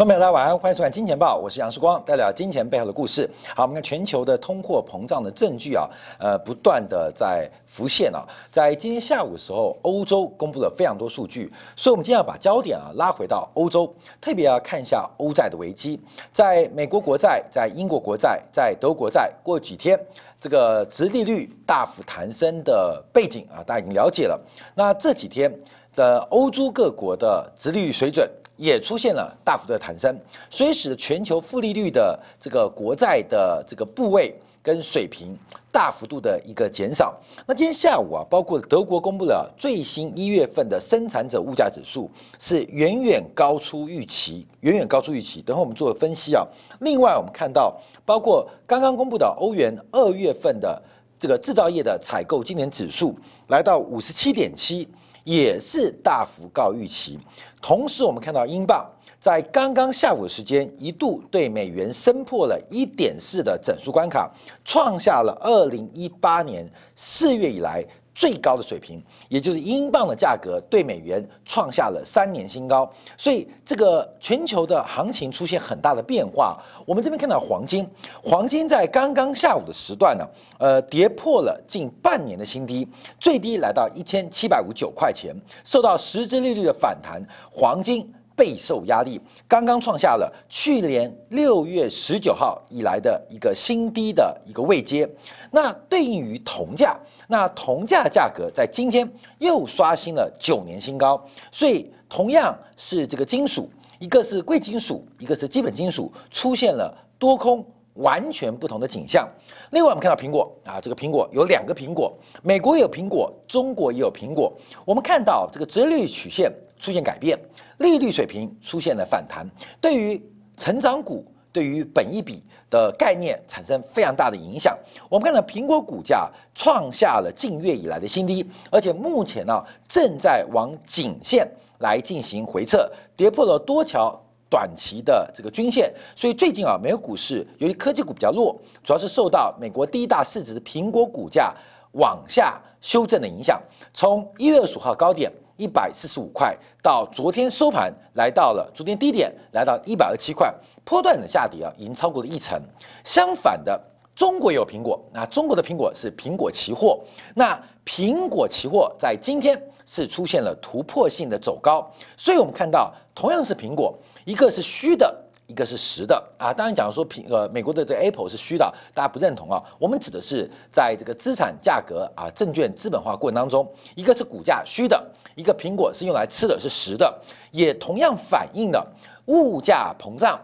观众朋友，大家晚安，欢迎收看《金钱报》，我是杨世光，带来金钱背后的故事。好，我们看全球的通货膨胀的证据啊，呃，不断的在浮现啊。在今天下午的时候，欧洲公布了非常多数据，所以我们今天要把焦点啊拉回到欧洲，特别要看一下欧债的危机。在美国国债、在英国国债、在德国债，过几天这个殖利率大幅弹升的背景啊，大家已经了解了。那这几天，在欧洲各国的殖利率水准。也出现了大幅的弹升，所以使得全球负利率的这个国债的这个部位跟水平大幅度的一个减少。那今天下午啊，包括德国公布了最新一月份的生产者物价指数，是远远高出预期，远远高出预期。等会我们做分析啊。另外，我们看到包括刚刚公布的欧元二月份的这个制造业的采购今年指数来到五十七点七。也是大幅高预期，同时我们看到英镑在刚刚下午的时间一度对美元升破了一点四的整数关卡，创下了二零一八年四月以来。最高的水平，也就是英镑的价格对美元创下了三年新高，所以这个全球的行情出现很大的变化。我们这边看到黄金，黄金在刚刚下午的时段呢，呃，跌破了近半年的新低，最低来到一千七百五九块钱，受到实质利率的反弹，黄金。备受压力，刚刚创下了去年六月十九号以来的一个新低的一个位阶。那对应于铜价，那铜价价格在今天又刷新了九年新高。所以同样是这个金属，一个是贵金属，一个是基本金属，出现了多空完全不同的景象。另外，我们看到苹果啊，这个苹果有两个苹果，美国有苹果，中国也有苹果。我们看到这个折率曲线出现改变。利率水平出现了反弹，对于成长股、对于本一比的概念产生非常大的影响。我们看到苹果股价创下了近月以来的新低，而且目前呢正在往颈线来进行回撤，跌破了多条短期的这个均线。所以最近啊，美国股市由于科技股比较弱，主要是受到美国第一大市值苹果股价往下修正的影响。从一月二十五号高点。一百四十五块到昨天收盘来到了昨天低点，来到一百二十七块，波段的下跌啊，已经超过了一成。相反的，中国有苹果，那中国的苹果是苹果期货，那苹果期货在今天是出现了突破性的走高，所以我们看到同样是苹果，一个是虚的。一个是实的啊，当然讲说苹呃美国的这个 Apple 是虚的，大家不认同啊。我们指的是在这个资产价格啊证券资本化过程当中，一个是股价虚的，一个苹果是用来吃的是实的，也同样反映了物价膨胀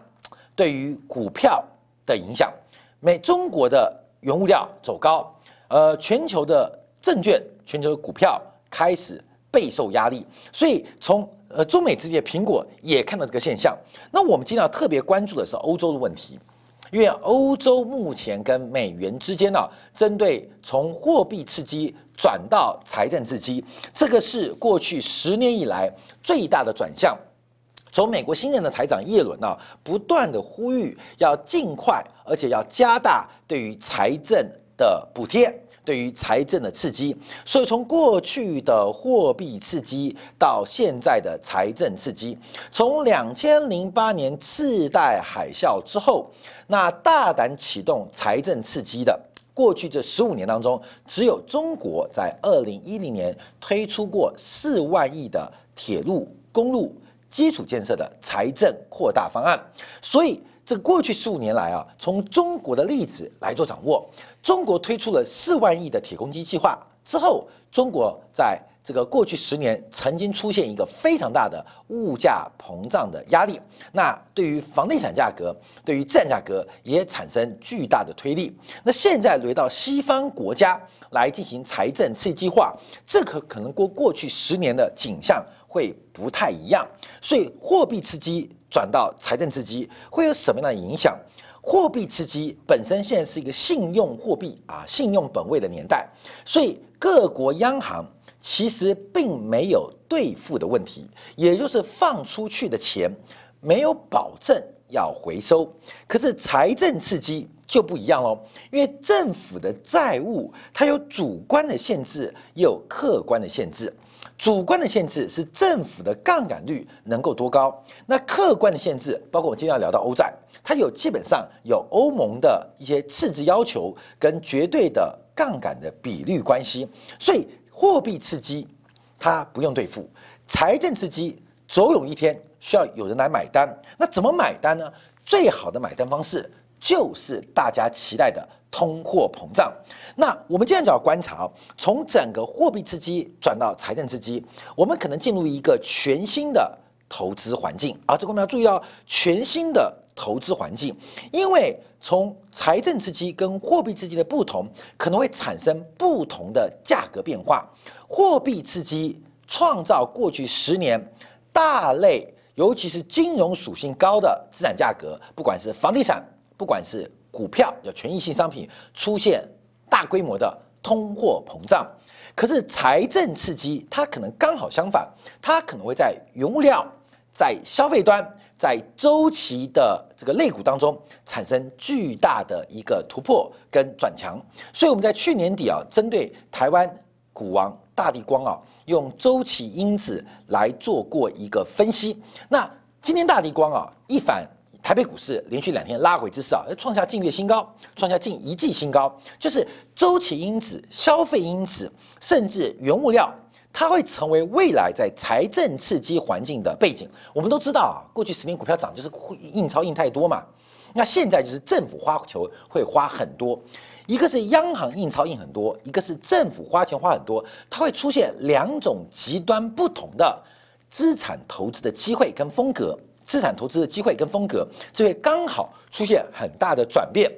对于股票的影响。美中国的原物料走高，呃，全球的证券、全球的股票开始备受压力，所以从呃，中美之间，苹果也看到这个现象。那我们今天要特别关注的是欧洲的问题，因为欧洲目前跟美元之间呢，针对从货币刺激转到财政刺激，这个是过去十年以来最大的转向。从美国新任的财长耶伦呢，不断的呼吁要尽快，而且要加大对于财政的补贴。对于财政的刺激，所以从过去的货币刺激到现在的财政刺激，从两千零八年次贷海啸之后，那大胆启动财政刺激的过去这十五年当中，只有中国在二零一零年推出过四万亿的铁路、公路基础建设的财政扩大方案，所以。这过去十五年来啊，从中国的例子来做掌握，中国推出了四万亿的铁公鸡计划之后，中国在这个过去十年曾经出现一个非常大的物价膨胀的压力，那对于房地产价格、对于资产价格也产生巨大的推力。那现在轮到西方国家来进行财政刺激计划，这可可能过过去十年的景象会不太一样，所以货币刺激。转到财政刺激会有什么样的影响？货币刺激本身现在是一个信用货币啊，信用本位的年代，所以各国央行其实并没有兑付的问题，也就是放出去的钱没有保证要回收。可是财政刺激就不一样喽，因为政府的债务它有主观的限制，也有客观的限制。主观的限制是政府的杠杆率能够多高，那客观的限制包括我们今天要聊到欧债，它有基本上有欧盟的一些赤字要求跟绝对的杠杆的比率关系，所以货币刺激它不用兑付，财政刺激总有一天需要有人来买单。那怎么买单呢？最好的买单方式就是大家期待的。通货膨胀，那我们这样就要观察，从整个货币刺激转到财政刺激，我们可能进入一个全新的投资环境。啊，这个我们要注意到全新的投资环境，因为从财政刺激跟货币刺激的不同，可能会产生不同的价格变化。货币刺激创造过去十年大类，尤其是金融属性高的资产价格，不管是房地产，不管是。股票有权益性商品出现大规模的通货膨胀，可是财政刺激它可能刚好相反，它可能会在原物料、在消费端、在周期的这个类股当中产生巨大的一个突破跟转强。所以我们在去年底啊，针对台湾股王大地光啊，用周期因子来做过一个分析。那今天大地光啊一反。台北股市连续两天拉回之势啊，创下近月新高，创下近一季新高。就是周期因子、消费因子，甚至原物料，它会成为未来在财政刺激环境的背景。我们都知道啊，过去十年股票涨就是印钞印太多嘛。那现在就是政府花球会花很多，一个是央行印钞印很多，一个是政府花钱花很多，它会出现两种极端不同的资产投资的机会跟风格。资产投资的机会跟风格，就会刚好出现很大的转变。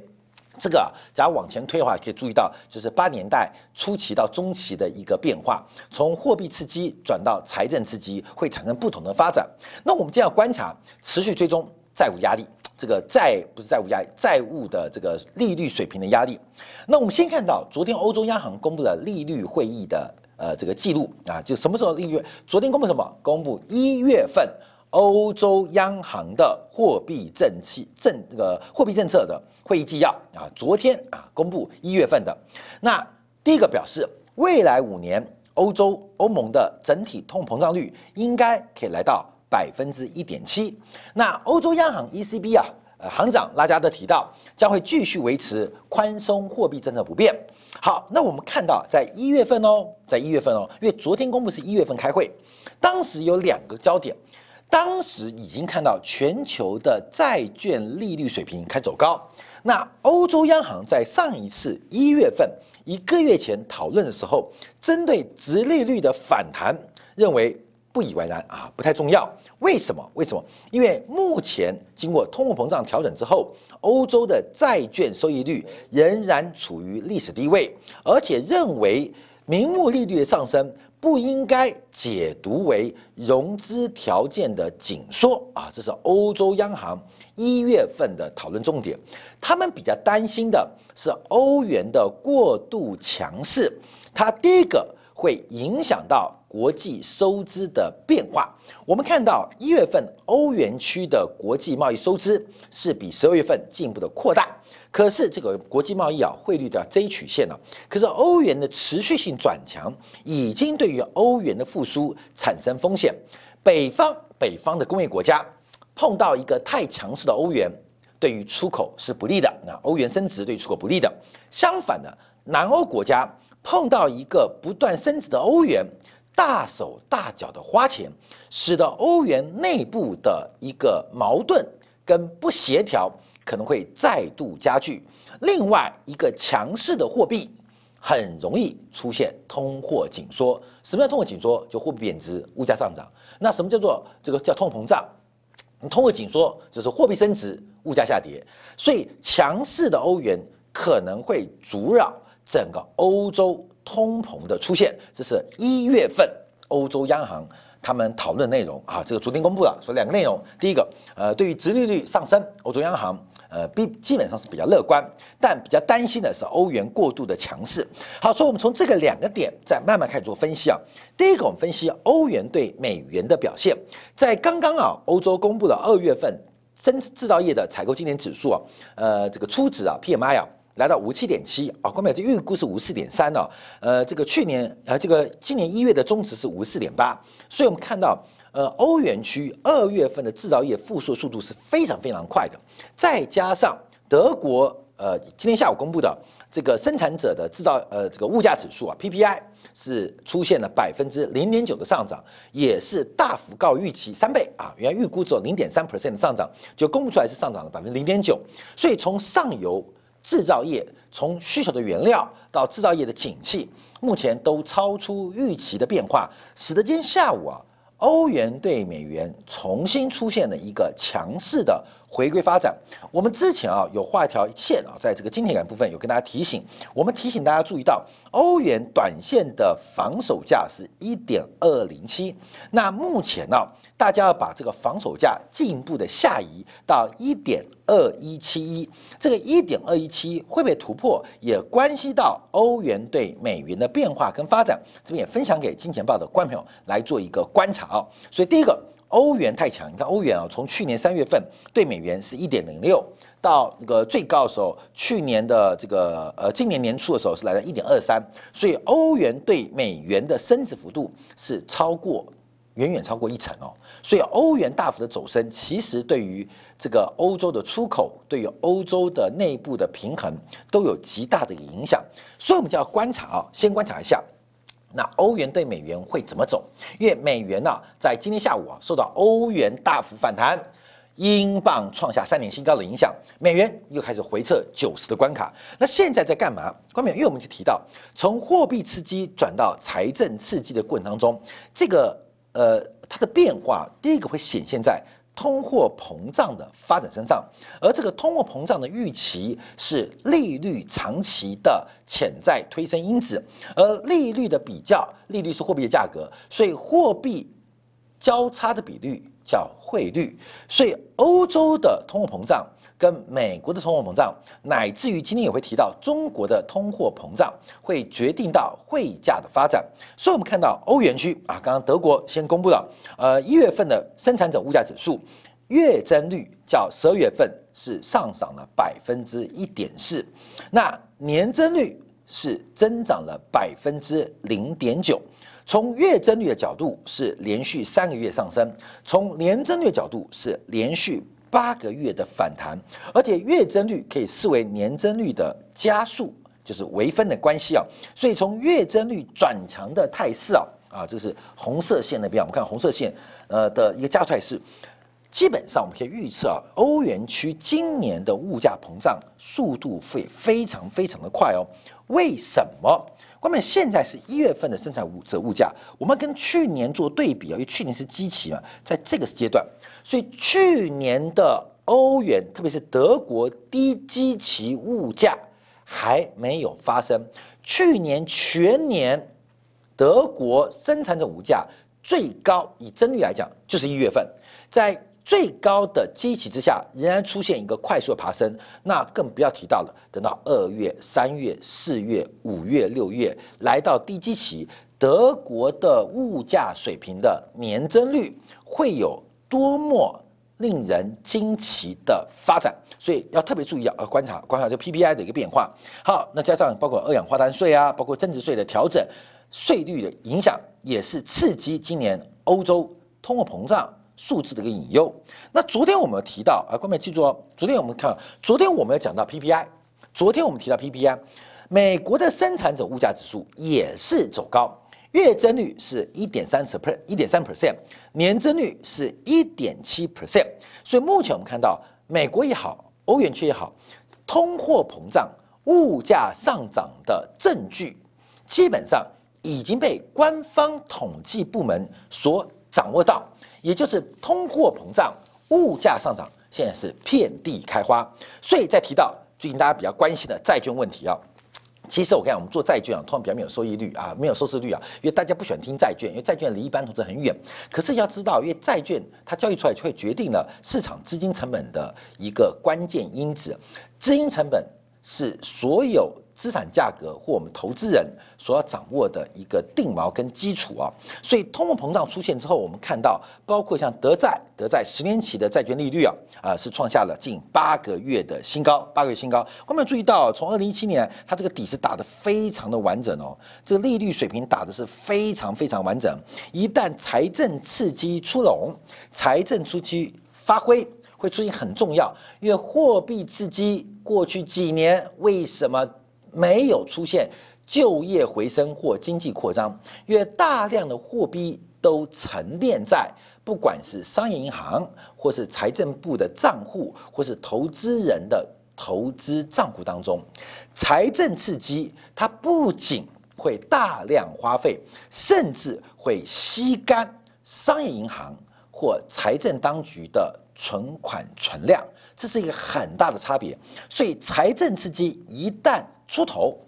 这个只要往前推的话，可以注意到，就是八年代初期到中期的一个变化，从货币刺激转到财政刺激，会产生不同的发展。那我们这样观察，持续追踪债务压力，这个债不是债务压力，债务的这个利率水平的压力。那我们先看到昨天欧洲央行公布了利率会议的呃这个记录啊，就什么时候利率？昨天公布什么？公布一月份。欧洲央行的货币政策政这个货币政策的会议纪要啊，昨天啊公布一月份的。那第一个表示，未来五年欧洲欧盟的整体通膨胀率应该可以来到百分之一点七。那欧洲央行 ECB 啊，呃行长拉加德提到，将会继续维持宽松货币政策不变。好，那我们看到在一月份哦，在一月份哦，因为昨天公布是一月份开会，当时有两个焦点。当时已经看到全球的债券利率水平开始走高，那欧洲央行在上一次一月份一个月前讨论的时候，针对直利率的反弹，认为不以为然啊，不太重要。为什么？为什么？因为目前经过通货膨胀调整之后，欧洲的债券收益率仍然处于历史低位，而且认为名目利率的上升。不应该解读为融资条件的紧缩啊，这是欧洲央行一月份的讨论重点。他们比较担心的是欧元的过度强势，它第一个会影响到国际收支的变化。我们看到一月份欧元区的国际贸易收支是比十二月份进一步的扩大。可是这个国际贸易啊，汇率的 J 曲线呢？可是欧元的持续性转强，已经对于欧元的复苏产生风险。北方北方的工业国家碰到一个太强势的欧元，对于出口是不利的。那欧元升值对出口不利的。相反的，南欧国家碰到一个不断升值的欧元，大手大脚的花钱，使得欧元内部的一个矛盾跟不协调。可能会再度加剧。另外一个强势的货币很容易出现通货紧缩。什么叫通货紧缩？就货币贬值，物价上涨。那什么叫做这个叫通膨胀？通货紧缩就是货币升值，物价下跌。所以强势的欧元可能会阻扰整个欧洲通膨的出现。这是一月份欧洲央行。他们讨论内容啊，这个昨天公布了，说两个内容。第一个，呃，对于殖利率上升，欧洲央行呃比基本上是比较乐观，但比较担心的是欧元过度的强势。好，所以我们从这个两个点再慢慢开始做分析啊。第一个，我们分析欧元对美元的表现，在刚刚啊，欧洲公布了二月份生制造业的采购经理指数啊，呃，这个初值啊，PMI 啊，来到五七点七啊，光美这预估是五四点三呢，呃，这个去年呃，这个今年一月的中值是五四点八，所以我们看到，呃，欧元区二月份的制造业复苏速度是非常非常快的，再加上德国呃今天下午公布的这个生产者的制造呃这个物价指数啊，PPI。是出现了百分之零点九的上涨，也是大幅高预期三倍啊！原来预估只有零点三 percent 的上涨，就公布出来是上涨了百分之零点九。所以从上游制造业，从需求的原料到制造业的景气，目前都超出预期的变化，使得今天下午啊，欧元对美元重新出现了一个强势的。回归发展，我们之前啊有画一条线啊，在这个金铁杆部分有跟大家提醒，我们提醒大家注意到，欧元短线的防守价是一点二零七，那目前呢，大家要把这个防守价进一步的下移到一点二一七一，这个一点二一七会不会突破，也关系到欧元对美元的变化跟发展，这边也分享给金钱报的观众朋友来做一个观察啊，所以第一个。欧元太强，你看欧元啊，从去年三月份对美元是一点零六，到那个最高的时候，去年的这个呃，今年年初的时候是来到一点二三，所以欧元对美元的升值幅度是超过远远超过一成哦，所以欧元大幅的走升，其实对于这个欧洲的出口，对于欧洲的内部的平衡都有极大的影响，所以我们就要观察啊，先观察一下。那欧元对美元会怎么走？因为美元呢，在今天下午啊，受到欧元大幅反弹、英镑创下三年新高的影响，美元又开始回撤九十的关卡。那现在在干嘛？关美，因为我们就提到，从货币刺激转到财政刺激的过程当中，这个呃，它的变化，第一个会显现在。通货膨胀的发展身上，而这个通货膨胀的预期是利率长期的潜在推升因子，而利率的比较，利率是货币的价格，所以货币交叉的比率叫汇率，所以欧洲的通货膨胀。跟美国的通货膨胀，乃至于今天也会提到中国的通货膨胀，会决定到汇价的发展。所以，我们看到欧元区啊，刚刚德国先公布了，呃，一月份的生产者物价指数月增率较十二月份是上涨了百分之一点四，那年增率是增长了百分之零点九。从月增率的角度是连续三个月上升，从年增率角度是连续。八个月的反弹，而且月增率可以视为年增率的加速，就是微分的关系啊。所以从月增率转强的态势啊，啊，这是红色线那边，我们看红色线呃的一个加速态势，基本上我们可以预测啊，欧元区今年的物价膨胀速度会非常非常的快哦。为什么？关键现在是一月份的生产物者物价，我们跟去年做对比啊，因为去年是基期嘛，在这个阶段。所以去年的欧元，特别是德国低基期物价还没有发生。去年全年德国生产者物价最高，以增率来讲，就是一月份，在最高的基期之下，仍然出现一个快速的爬升。那更不要提到了，等到二月、三月、四月、五月、六月来到低基期，德国的物价水平的年增率会有。多么令人惊奇的发展，所以要特别注意啊，观察观察这 PPI 的一个变化。好，那加上包括二氧化碳税啊，包括增值税的调整，税率的影响也是刺激今年欧洲通货膨胀数字的一个隐忧。那昨天我们提到啊，各位记住哦，昨天我们看，昨天我们有讲到 PPI，昨天我们提到 PPI，美国的生产者物价指数也是走高。月增率是一点三十 per，一点三 percent，年增率是一点七 percent，所以目前我们看到美国也好，欧元区也好，通货膨胀、物价上涨的证据，基本上已经被官方统计部门所掌握到，也就是通货膨胀、物价上涨现在是遍地开花，所以在提到最近大家比较关心的债券问题啊。其实我看我们做债券啊，通常比较没有收益率啊，没有收视率啊，因为大家不喜欢听债券，因为债券离一般投资很远。可是要知道，因为债券它交易出来就会决定了市场资金成本的一个关键因子。资金成本是所有资产价格或我们投资人所要掌握的一个定锚跟基础啊。所以通货膨胀出现之后，我们看到包括像德债，德债十年期的债券利率啊，啊是创下了近八个月的新高，八个月新高。我们注意到，从二零一七年，它这个底是打得非常的完整哦，这个利率水平打的是非常非常完整。一旦财政刺激出笼，财政出击发挥。会出现很重要，因为货币刺激过去几年为什么没有出现就业回升或经济扩张？因为大量的货币都沉淀在不管是商业银行，或是财政部的账户，或是投资人的投资账户当中。财政刺激它不仅会大量花费，甚至会吸干商业银行或财政当局的。存款存量，这是一个很大的差别。所以财政刺激一旦出头，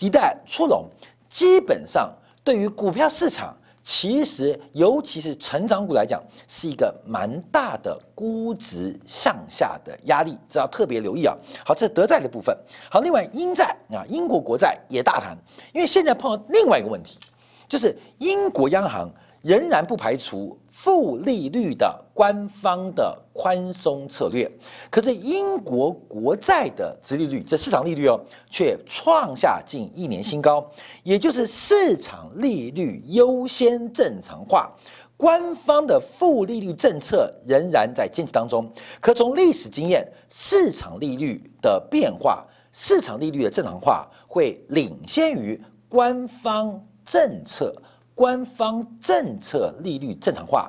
一旦出笼，基本上对于股票市场，其实尤其是成长股来讲，是一个蛮大的估值向下的压力，这要特别留意啊。好，这是德债的部分。好，另外英债啊，英国国债也大谈，因为现在碰到另外一个问题，就是英国央行。仍然不排除负利率的官方的宽松策略，可是英国国债的殖利率，这市场利率哦，却创下近一年新高，也就是市场利率优先正常化，官方的负利率政策仍然在坚持当中。可从历史经验，市场利率的变化，市场利率的正常化会领先于官方政策。官方政策利率正常化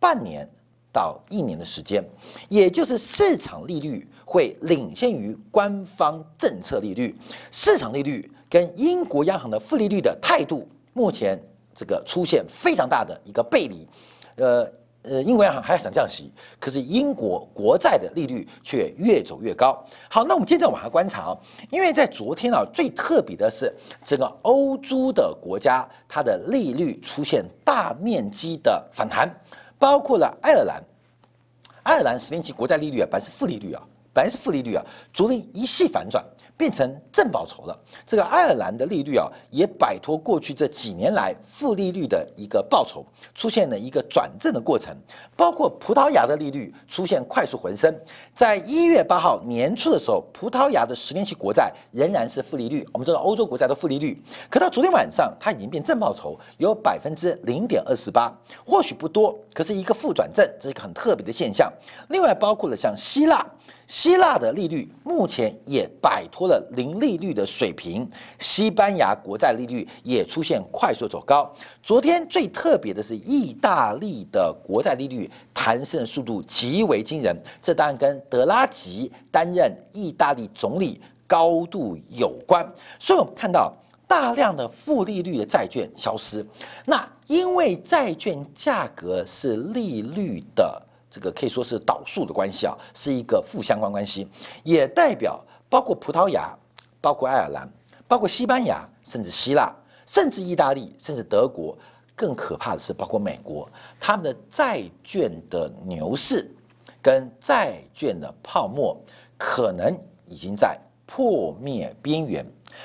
半年到一年的时间，也就是市场利率会领先于官方政策利率。市场利率跟英国央行的负利率的态度，目前这个出现非常大的一个背离，呃。呃，英国央行还想降息，可是英国国债的利率却越走越高。好，那我们接着往下观察啊，因为在昨天啊，最特别的是整个欧洲的国家，它的利率出现大面积的反弹，包括了爱尔兰，爱尔兰十年期国债利率啊，本来是负利率啊，本来是负利率啊，昨天一系反转。变成正报酬了。这个爱尔兰的利率啊，也摆脱过去这几年来负利率的一个报酬，出现了一个转正的过程。包括葡萄牙的利率出现快速回升，在一月八号年初的时候，葡萄牙的十年期国债仍然是负利率。我们知道欧洲国债的负利率，可到昨天晚上，它已经变正报酬，有百分之零点二十八，或许不多，可是一个负转正，这是一个很特别的现象。另外包括了像希腊。希腊的利率目前也摆脱了零利率的水平，西班牙国债利率也出现快速走高。昨天最特别的是，意大利的国债利率弹升速度极为惊人，这当然跟德拉吉担任意大利总理高度有关。所以我们看到大量的负利率的债券消失，那因为债券价格是利率的。这个可以说是导数的关系啊，是一个负相关关系，也代表包括葡萄牙、包括爱尔兰、包括西班牙，甚至希腊，甚至意大利，甚至德国，更可怕的是包括美国，他们的债券的牛市跟债券的泡沫可能已经在破灭边缘。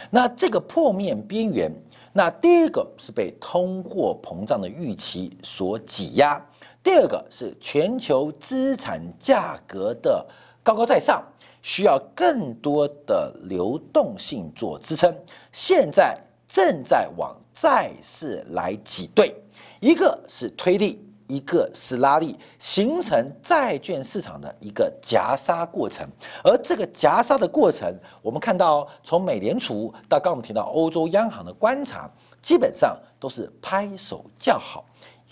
那这个破灭边缘，那第一个是被通货膨胀的预期所挤压。第二个是全球资产价格的高高在上，需要更多的流动性做支撑。现在正在往债市来挤兑，一个是推力，一个是拉力，形成债券市场的一个夹杀过程。而这个夹杀的过程，我们看到从美联储到刚我们提到欧洲央行的观察，基本上都是拍手叫好。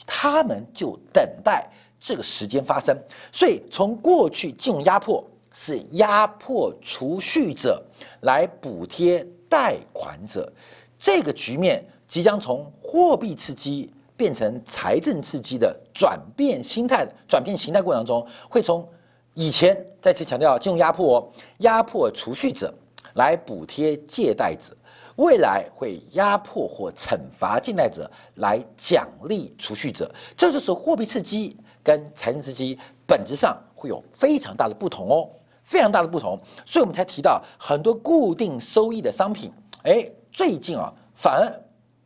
他们就等待这个时间发生，所以从过去金融压迫是压迫储蓄者来补贴贷款者，这个局面即将从货币刺激变成财政刺激的转变心态、转变形态过程中，会从以前再次强调金融压迫哦，压迫储蓄者来补贴借贷者。未来会压迫或惩罚借贷者，来奖励储蓄者，这就是货币刺激跟财政刺激本质上会有非常大的不同哦，非常大的不同。所以我们才提到很多固定收益的商品，哎，最近啊反而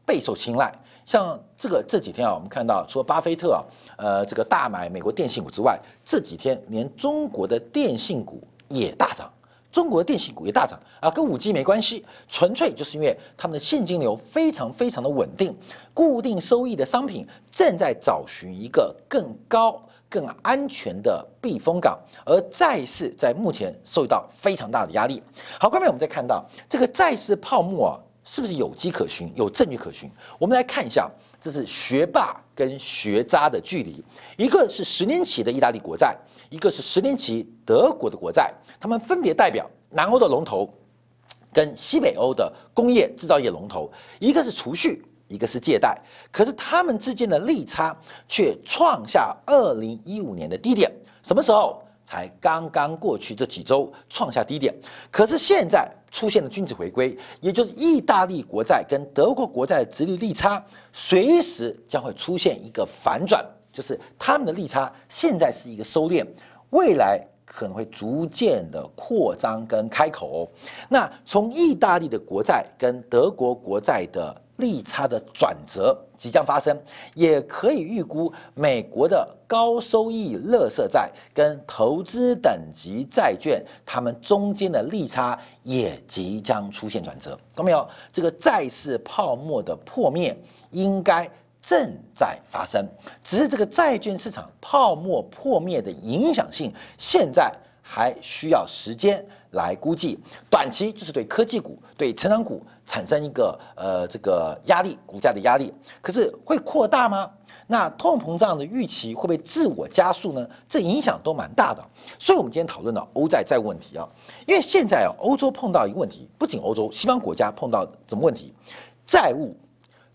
备受青睐。像这个这几天啊，我们看到除了巴菲特啊，呃，这个大买美国电信股之外，这几天连中国的电信股也大涨。中国的电信股也大涨啊，跟五 G 没关系，纯粹就是因为他们的现金流非常非常的稳定，固定收益的商品正在找寻一个更高、更安全的避风港，而债市在目前受到非常大的压力。好，后面我们再看到这个债市泡沫啊，是不是有迹可循、有证据可循？我们来看一下，这是学霸跟学渣的距离，一个是十年期的意大利国债。一个是十年期德国的国债，他们分别代表南欧的龙头跟西北欧的工业制造业龙头，一个是储蓄，一个是借贷，可是他们之间的利差却创下二零一五年的低点。什么时候？才刚刚过去这几周创下低点，可是现在出现了均值回归，也就是意大利国债跟德国国债的殖利率差，随时将会出现一个反转。就是他们的利差现在是一个收敛，未来可能会逐渐的扩张跟开口。那从意大利的国债跟德国国债的利差的转折即将发生，也可以预估美国的高收益乐色债跟投资等级债券，它们中间的利差也即将出现转折。看到没有？这个债市泡沫的破灭应该。正在发生，只是这个债券市场泡沫破灭的影响性，现在还需要时间来估计。短期就是对科技股、对成长股产生一个呃这个压力，股价的压力。可是会扩大吗？那通膨胀的预期会不会自我加速呢？这影响都蛮大的。所以，我们今天讨论到欧债债务问题啊，因为现在啊，欧洲碰到一个问题，不仅欧洲西方国家碰到什么问题？债务、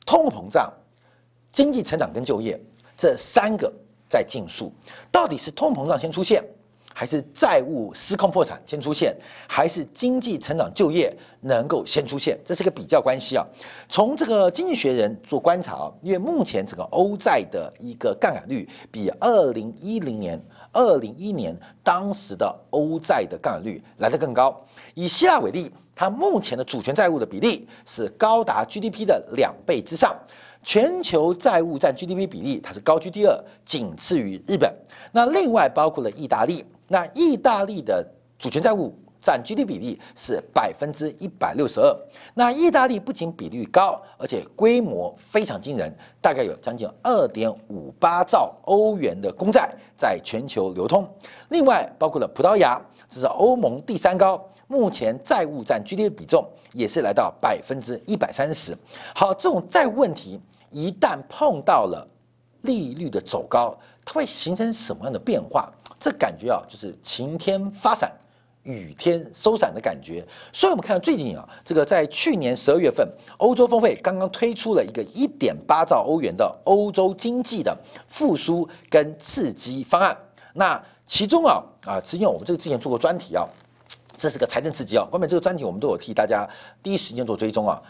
通货膨胀。经济成长跟就业这三个在竞速，到底是通膨胀先出现，还是债务失控破产先出现，还是经济成长就业能够先出现？这是个比较关系啊。从这个经济学人做观察啊，因为目前整个欧债的一个杠杆率比二零一零年、二零一年当时的欧债的杠杆率来得更高。以希腊为例，它目前的主权债务的比例是高达 GDP 的两倍之上。全球债务占 GDP 比例，它是高居第二，仅次于日本。那另外包括了意大利，那意大利的主权债务占 GDP 比例是百分之一百六十二。那意大利不仅比率高，而且规模非常惊人，大概有将近二点五八兆欧元的公债在全球流通。另外包括了葡萄牙，这是欧盟第三高，目前债务占 GDP 比重也是来到百分之一百三十。好，这种债务问题。一旦碰到了利率的走高，它会形成什么样的变化？这感觉啊，就是晴天发伞，雨天收伞的感觉。所以，我们看到最近啊，这个在去年十二月份，欧洲峰会刚刚推出了一个一点八兆欧元的欧洲经济的复苏跟刺激方案。那其中啊啊，之前我们这个之前做过专题啊，这是个财政刺激啊。后面这个专题我们都有替大家第一时间做追踪啊。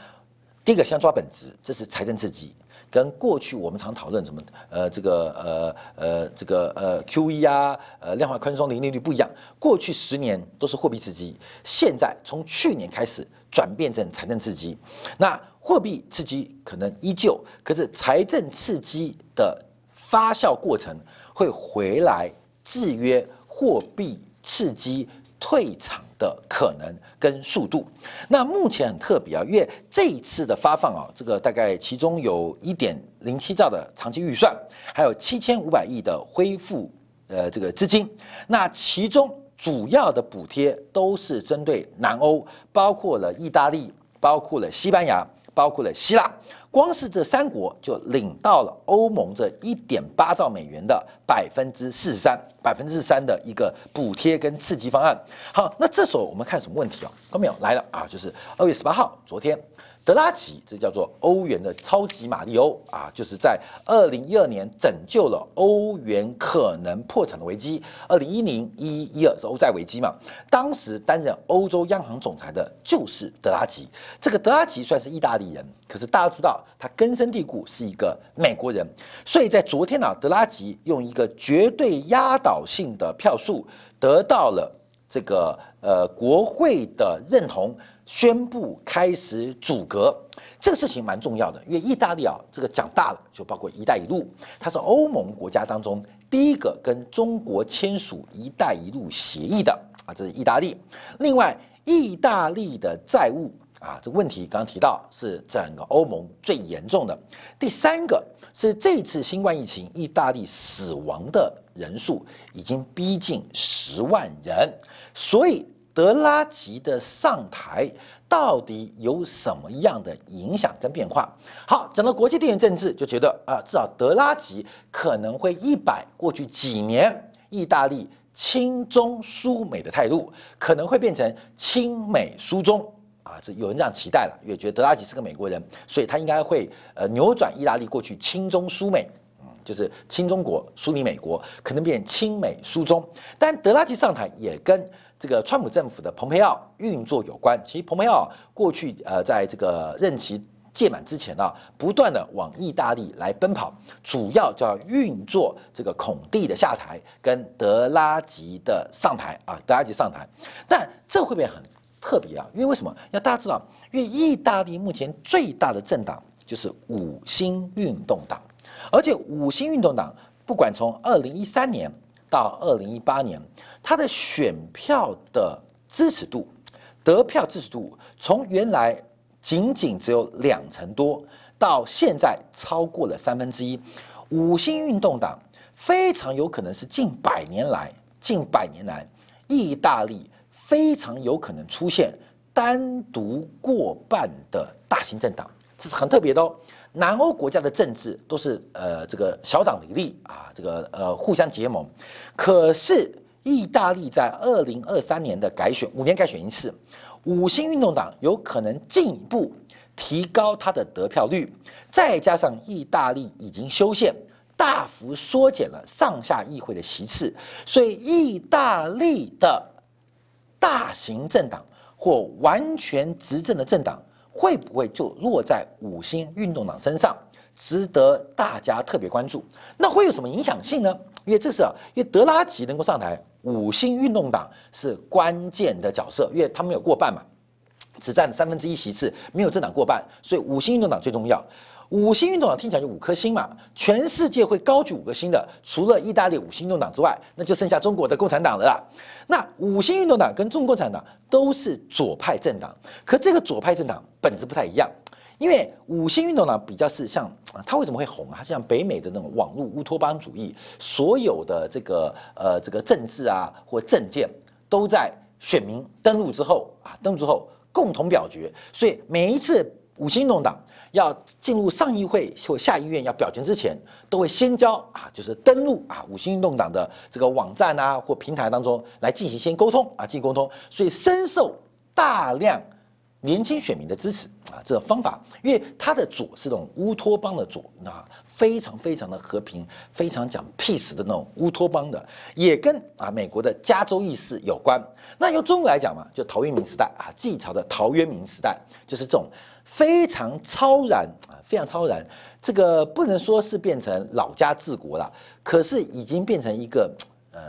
第一个先抓本质，这是财政刺激。跟过去我们常讨论什么呃这个呃呃这个呃 Q E 啊呃量化宽松零利率不一样，过去十年都是货币刺激，现在从去年开始转变成财政刺激。那货币刺激可能依旧，可是财政刺激的发酵过程会回来制约货币刺激退场。的可能跟速度，那目前很特别啊，因为这一次的发放啊，这个大概其中有一点零七兆的长期预算，还有七千五百亿的恢复呃这个资金，那其中主要的补贴都是针对南欧，包括了意大利，包括了西班牙，包括了希腊。光是这三国就领到了欧盟这一点八兆美元的百分之四十三，百分之三的一个补贴跟刺激方案。好，那这时候我们看什么问题啊？看到没有？来了啊，就是二月十八号，昨天。德拉吉，这叫做欧元的超级马里欧啊，就是在二零一二年拯救了欧元可能破产的危机。二零一零一一二是欧债危机嘛？当时担任欧洲央行总裁的就是德拉吉。这个德拉吉算是意大利人，可是大家知道他根深蒂固是一个美国人，所以在昨天呢，德拉吉用一个绝对压倒性的票数得到了这个呃国会的认同。宣布开始阻隔。这个事情蛮重要的，因为意大利啊，这个讲大了，就包括“一带一路”，它是欧盟国家当中第一个跟中国签署“一带一路”协议的啊，这是意大利。另外，意大利的债务啊，这个问题刚刚提到是整个欧盟最严重的。第三个是这次新冠疫情，意大利死亡的人数已经逼近十万人，所以德拉吉的上台。到底有什么样的影响跟变化？好，整个国际地缘政治，就觉得啊，至少德拉吉可能会一百过去几年意大利亲中疏美的态度，可能会变成亲美疏中啊，这有人这样期待了，因为觉得德拉吉是个美国人，所以他应该会呃扭转意大利过去亲中疏美，嗯，就是亲中国疏离美国，可能变亲美疏中。但德拉吉上台也跟。这个川普政府的蓬佩奥运作有关。其实蓬佩奥过去呃，在这个任期届满之前啊，不断的往意大利来奔跑，主要叫运作这个孔蒂的下台跟德拉吉的上台啊，德拉吉上台。但这会不会很特别啊？因为为什么？要大家知道，因为意大利目前最大的政党就是五星运动党，而且五星运动党不管从二零一三年。到二零一八年，他的选票的支持度、得票支持度，从原来仅仅只有两成多，到现在超过了三分之一。五星运动党非常有可能是近百年来、近百年来意大利非常有可能出现单独过半的大型政党，这是很特别的哦。南欧国家的政治都是呃这个小党林立啊，这个呃互相结盟。可是意大利在二零二三年的改选，五年改选一次，五星运动党有可能进一步提高它的得票率，再加上意大利已经修宪，大幅缩减了上下议会的席次，所以意大利的大型政党或完全执政的政党。会不会就落在五星运动党身上，值得大家特别关注？那会有什么影响性呢？因为这是啊，因为德拉吉能够上台，五星运动党是关键的角色，因为他们有过半嘛，只占三分之一席次，没有政党过半，所以五星运动党最重要。五星运动党听起来就五颗星嘛，全世界会高举五颗星的，除了意大利五星运动党之外，那就剩下中国的共产党了啦。那五星运动党跟中国共产党都是左派政党，可这个左派政党本质不太一样，因为五星运动党比较是像啊它为什么会红啊？它像北美的那种网络乌托邦主义，所有的这个呃这个政治啊或政见都在选民登录之后啊登录之后共同表决，所以每一次五星运动党。要进入上议会或下议院要表决之前，都会先交啊，就是登录啊五星运动党的这个网站啊或平台当中来进行先沟通啊进行沟通，所以深受大量年轻选民的支持啊这个方法，因为他的左是这种乌托邦的左啊，非常非常的和平，非常讲 peace 的那种乌托邦的，也跟啊美国的加州意识有关。那用中国来讲嘛，就陶渊明时代啊，晋朝的陶渊明时代，就是这种。非常超然啊，非常超然。这个不能说是变成老家治国了，可是已经变成一个呃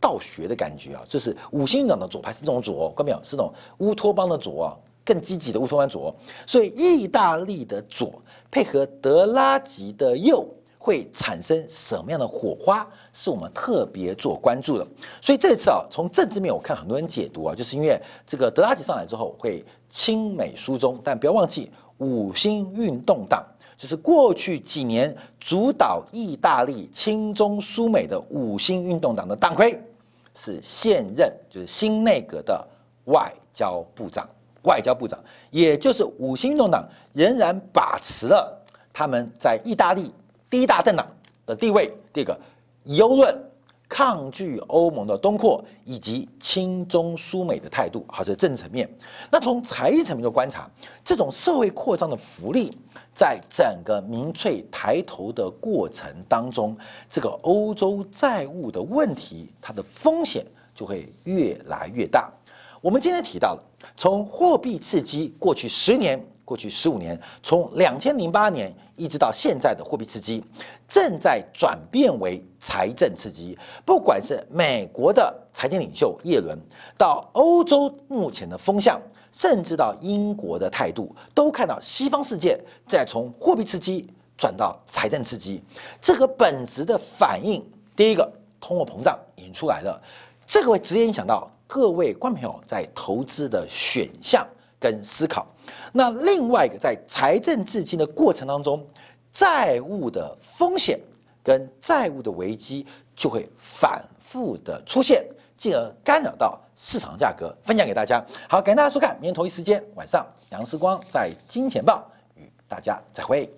道学的感觉啊。就是五星党的左派是这种左，看到没有？是那种乌托邦的左啊，更积极的乌托邦左。所以意大利的左配合德拉吉的右，会产生什么样的火花？是我们特别做关注的。所以这次啊，从政治面我看很多人解读啊，就是因为这个德拉吉上来之后会。亲美疏中，但不要忘记五星运动党就是过去几年主导意大利亲中疏美的五星运动党的党魁，是现任就是新内阁的外交部长。外交部长，也就是五星运动党仍然把持了他们在意大利第一大政党的地位。第二个，忧论。抗拒欧盟的东扩以及亲中疏美的态度，好，这是政治层面。那从财政层面的观察，这种社会扩张的福利，在整个民粹抬头的过程当中，这个欧洲债务的问题，它的风险就会越来越大。我们今天提到了，从货币刺激过去十年。过去十五年，从两千零八年一直到现在的货币刺激，正在转变为财政刺激。不管是美国的财经领袖耶伦，到欧洲目前的风向甚至到英国的态度，都看到西方世界在从货币刺激转到财政刺激，这个本质的反应，第一个通货膨胀已经出来了，这个会直接影响到各位观众朋友在投资的选项跟思考。那另外一个在财政资金的过程当中，债务的风险跟债务的危机就会反复的出现，进而干扰到市场价格。分享给大家，好，感谢大家收看，明天同一时间晚上，杨思光在金钱报与大家再会。